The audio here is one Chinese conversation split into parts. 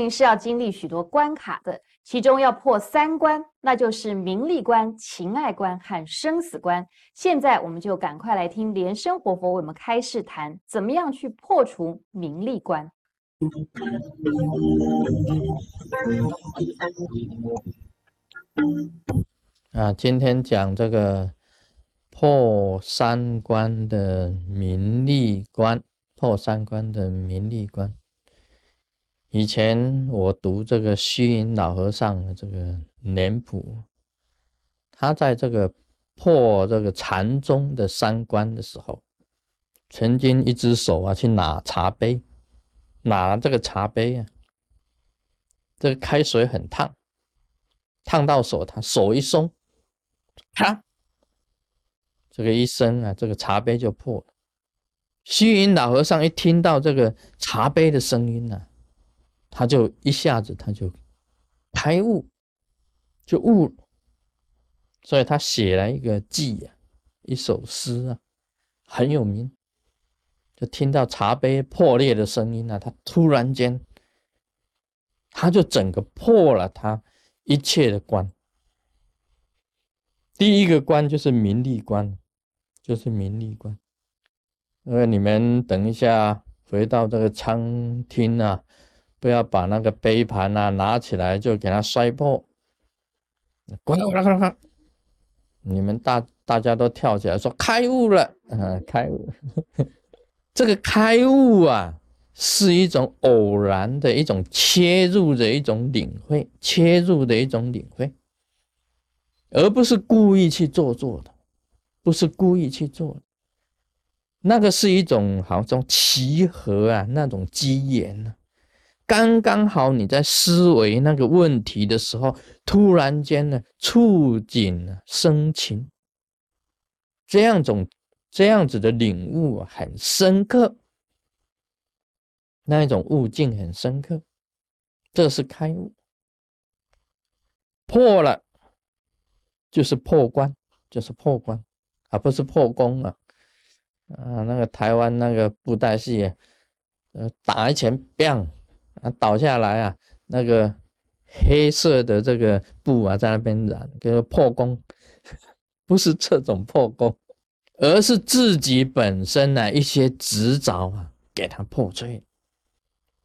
行是要经历许多关卡的，其中要破三关，那就是名利关、情爱关和生死关。现在我们就赶快来听莲生活佛为我们开示谈，怎么样去破除名利关。啊，今天讲这个破三关的名利关，破三关的名利关。以前我读这个虚云老和尚的这个年谱，他在这个破这个禅宗的三关的时候，曾经一只手啊去拿茶杯，拿这个茶杯啊，这个开水很烫，烫到手，他手一松，啪，这个一声啊，这个茶杯就破了。虚云老和尚一听到这个茶杯的声音呢。他就一下子他就开悟，就悟，所以他写了一个偈啊，一首诗啊，很有名。就听到茶杯破裂的声音啊，他突然间，他就整个破了他一切的关。第一个关就是名利关，就是名利关。因为你们等一下回到这个餐厅啊。不要把那个杯盘啊拿起来就给它摔破，滚滚滚滚！你们大大家都跳起来说开悟了，啊，开悟！这个开悟啊，是一种偶然的一种切入的一种领会，切入的一种领会，而不是故意去做作的，不是故意去做的，那个是一种好像契合啊，那种机缘呢。刚刚好，你在思维那个问题的时候，突然间呢，触景生情，这样种这样子的领悟很深刻，那一种悟境很深刻，这是开悟，破了就是破关，就是破关，而不是破功啊！啊，那个台湾那个布袋戏，呃，打一拳，bang。啊，倒下来啊，那个黑色的这个布啊，在那边染，个破功，不是这种破功，而是自己本身呢一些执着啊，给它破碎。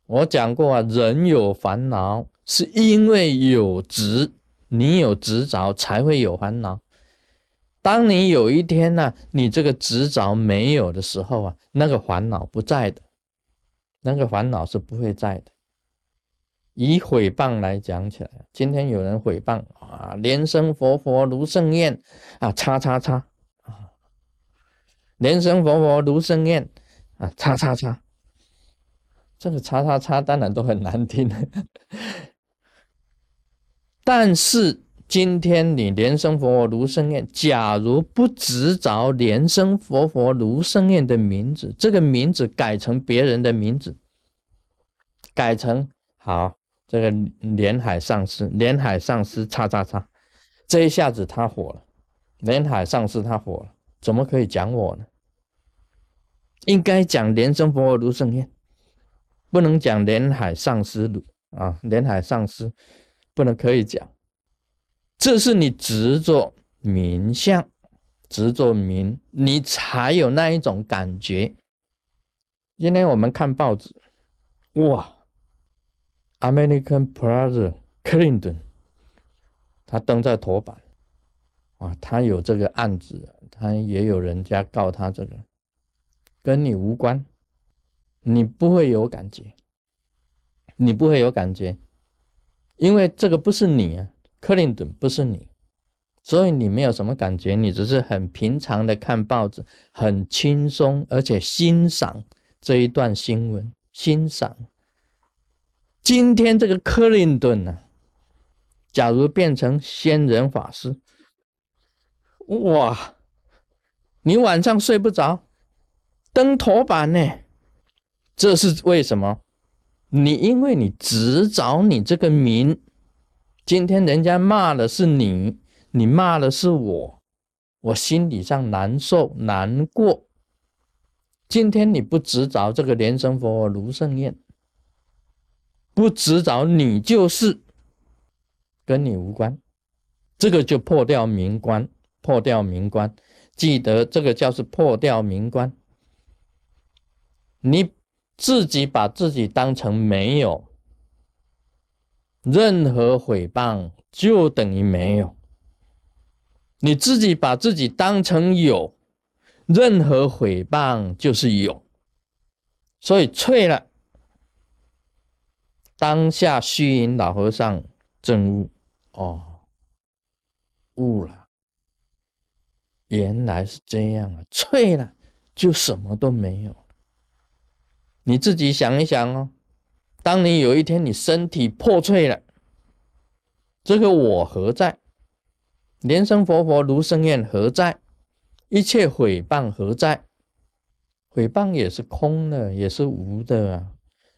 我讲过啊，人有烦恼，是因为有执，你有执着才会有烦恼。当你有一天呢，你这个执着没有的时候啊，那个烦恼不在的，那个烦恼是不会在的。以毁谤来讲起来，今天有人毁谤啊，莲生佛佛如盛宴啊，叉叉叉啊，莲生佛佛如盛宴啊，叉叉叉，这个叉叉叉当然都很难听，但是今天你莲生佛佛如盛宴，假如不执着莲生佛佛如盛宴的名字，这个名字改成别人的名字，改成好。这个连海上师，连海上师，叉叉叉，这一下子他火了。连海上师他火了，怎么可以讲我呢？应该讲莲生佛如圣愿，不能讲连海上师如啊，连海上师不能可以讲。这是你执着名相，执着名，你才有那一种感觉。今天我们看报纸，哇！American Plaza Clinton，他登在头版，啊，他有这个案子，他也有人家告他这个，跟你无关，你不会有感觉，你不会有感觉，因为这个不是你啊，克林顿不是你，所以你没有什么感觉，你只是很平常的看报纸，很轻松，而且欣赏这一段新闻，欣赏。今天这个克林顿呢，假如变成仙人法师，哇，你晚上睡不着，登头版呢？这是为什么？你因为你执着你这个名，今天人家骂的是你，你骂的是我，我心理上难受难过。今天你不执着这个莲生佛卢胜宴。不执着，你就是跟你无关，这个就破掉名关，破掉名关。记得这个叫是破掉名关。你自己把自己当成没有，任何诽谤就等于没有；你自己把自己当成有，任何诽谤就是有。所以脆了，当下虚云老和尚证悟，哦，悟了，原来是这样啊！脆了，就什么都没有。你自己想一想哦，当你有一天你身体破碎了，这个我何在？莲生佛佛如生愿何在？一切毁谤何在？毁谤也是空的，也是无的啊！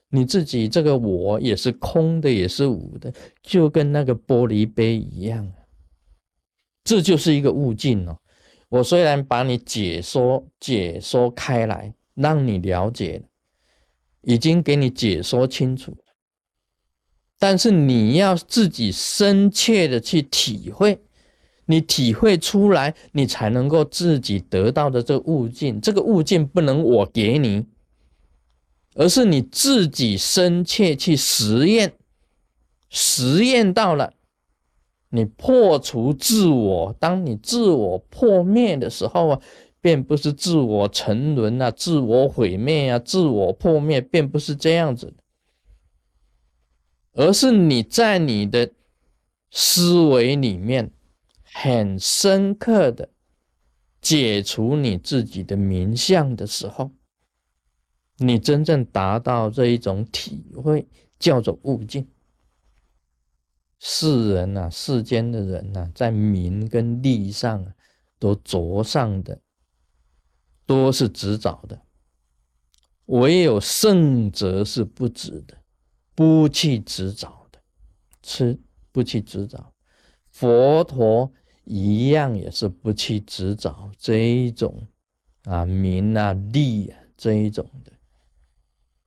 你自己这个我也是空的，也是无的，就跟那个玻璃杯一样这就是一个悟境哦。我虽然把你解说解说开来，让你了解。已经给你解说清楚，但是你要自己深切的去体会，你体会出来，你才能够自己得到的这个悟境。这个悟境不能我给你，而是你自己深切去实验，实验到了，你破除自我，当你自我破灭的时候啊。便不是自我沉沦啊，自我毁灭啊，自我破灭，便不是这样子的，而是你在你的思维里面很深刻的解除你自己的名相的时候，你真正达到这一种体会，叫做悟境。世人呐，世间的人呐，在名跟利上都着上的。多是执着的，唯有圣者是不执的，不去执着的，吃不去执着。佛陀一样也是不去执着这一种啊名啊利啊这一种的，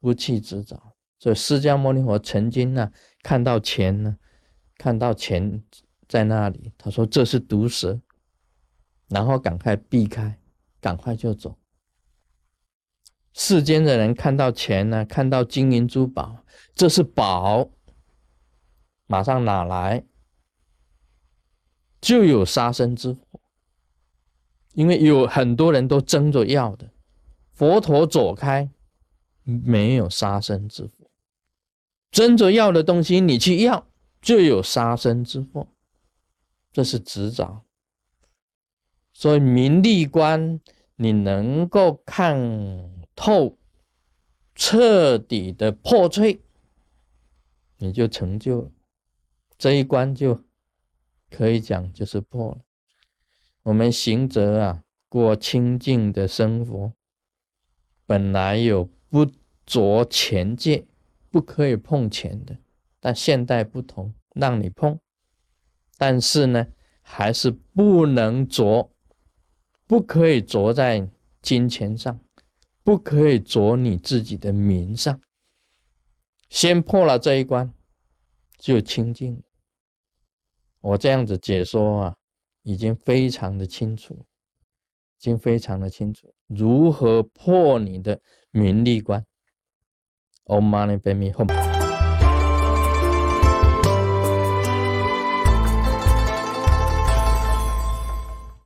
不去执着。所以释迦牟尼佛曾经呢看到钱呢，看到钱在那里，他说这是毒蛇，然后赶快避开。赶快就走。世间的人看到钱呢，看到金银珠宝，这是宝，马上拿来，就有杀身之祸。因为有很多人都争着要的，佛陀走开，没有杀身之祸。争着要的东西，你去要，就有杀身之祸。这是执着。所以名利观，你能够看透，彻底的破碎，你就成就了这一关，就可以讲就是破了。我们行者啊，过清净的生活，本来有不着钱界，不可以碰钱的，但现代不同，让你碰，但是呢，还是不能着。不可以着在金钱上，不可以着你自己的名上。先破了这一关，就清净。我这样子解说啊，已经非常的清楚，已经非常的清楚，如何破你的名利观。Om Mani Padme Hum。